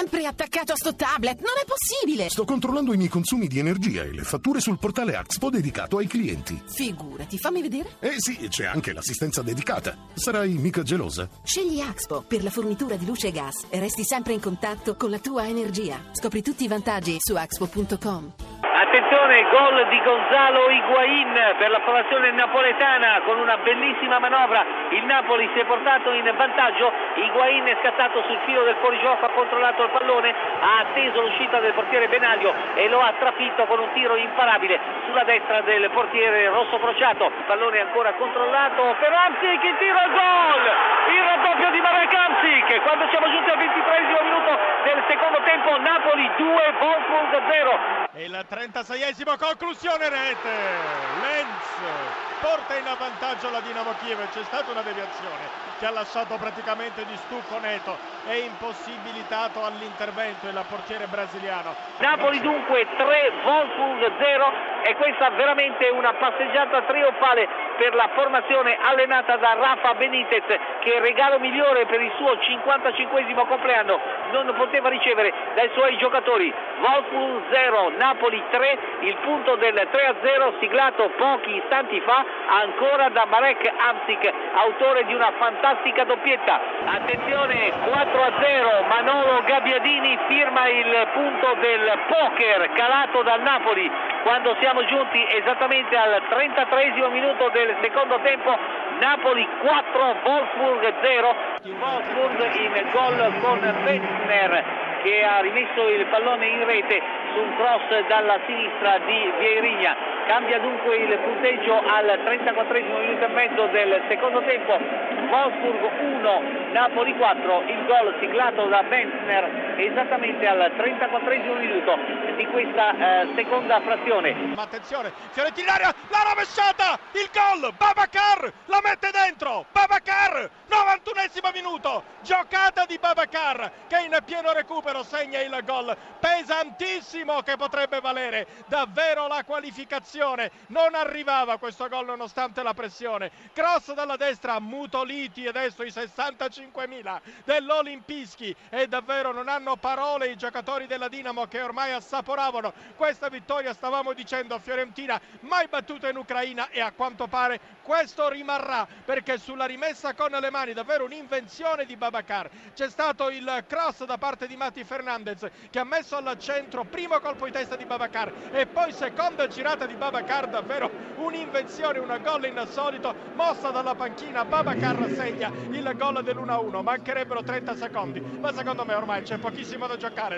sempre attaccato a sto tablet, non è possibile! Sto controllando i miei consumi di energia e le fatture sul portale Axpo dedicato ai clienti. Figurati, fammi vedere. Eh sì, c'è anche l'assistenza dedicata. Sarai mica gelosa? Scegli Axpo per la fornitura di luce e gas e resti sempre in contatto con la tua energia. Scopri tutti i vantaggi su axpo.com. Attenzione, gol di Gonzalo Higuain per la formazione napoletana con una bellissima manovra. Il Napoli si è portato in vantaggio. Higuain è scattato sul filo del fuorigioco, ha controllato il pallone, ha atteso l'uscita del portiere Benaglio e lo ha trafitto con un tiro imparabile sulla destra del portiere rosso crociato. Pallone ancora controllato per Amsic, il tiro al gol! Il raddoppio di Marek Amsic quando siamo giunti al 23 minuto del secondo tempo Napoli 2, Wolfsburg 0. E il 36esimo conclusione rete. Lenz porta in avvantaggio la Dinamo Kiev. C'è stata una deviazione che ha lasciato praticamente di stucco Neto. È impossibilitato all'intervento il portiere brasiliano. Napoli dunque 3, Wolfsburg 0 e questa veramente una passeggiata trionfale per la formazione allenata da Rafa Benitez che regalo migliore per il suo 55 compleanno non poteva ricevere dai suoi giocatori. Wolfsburg 0, Napoli 3, il punto del 3-0 siglato pochi istanti fa ancora da Marek Amsic, autore di una fantastica doppietta. Attenzione 4-0, Manolo Gabbiadini firma il punto del poker calato dal Napoli quando siamo giunti esattamente al 33 minuto del secondo tempo Napoli 4, Wolfsburg 0, Wolfsburg in gol con Bessner che ha rimesso il pallone in rete su un cross dalla sinistra di Vieirinha. Cambia dunque il punteggio al 34 minuto e mezzo del secondo tempo. Wolfsburg 1, Napoli 4, il gol siglato da Benzner esattamente al 34 minuto di questa eh, seconda frazione. Ma attenzione, Fiorentina in la rovesciata, il gol, Babacar la mette dentro, Babacar, 91 minuto, giocata di Babacar che in pieno recupero segna il gol pesantissimo che potrebbe valere davvero la qualificazione. Non arrivava questo gol nonostante la pressione. Cross dalla destra, Mutoliti adesso i 65.000 dell'Olimpischi e davvero non hanno parole i giocatori della Dinamo che ormai assaporavano questa vittoria. Stavamo dicendo Fiorentina mai battuta in Ucraina e a quanto pare questo rimarrà perché sulla rimessa con le mani davvero un'invenzione di Babacar. C'è stato il cross da parte di Mati Fernandez che ha messo al centro primo colpo di testa di Babacar e poi seconda girata di Babacar davvero un'invenzione, un gol insolito mossa dalla panchina. Babacar segna il gol dell'1-1 mancherebbero 30 secondi ma secondo me ormai c'è pochissimo da giocare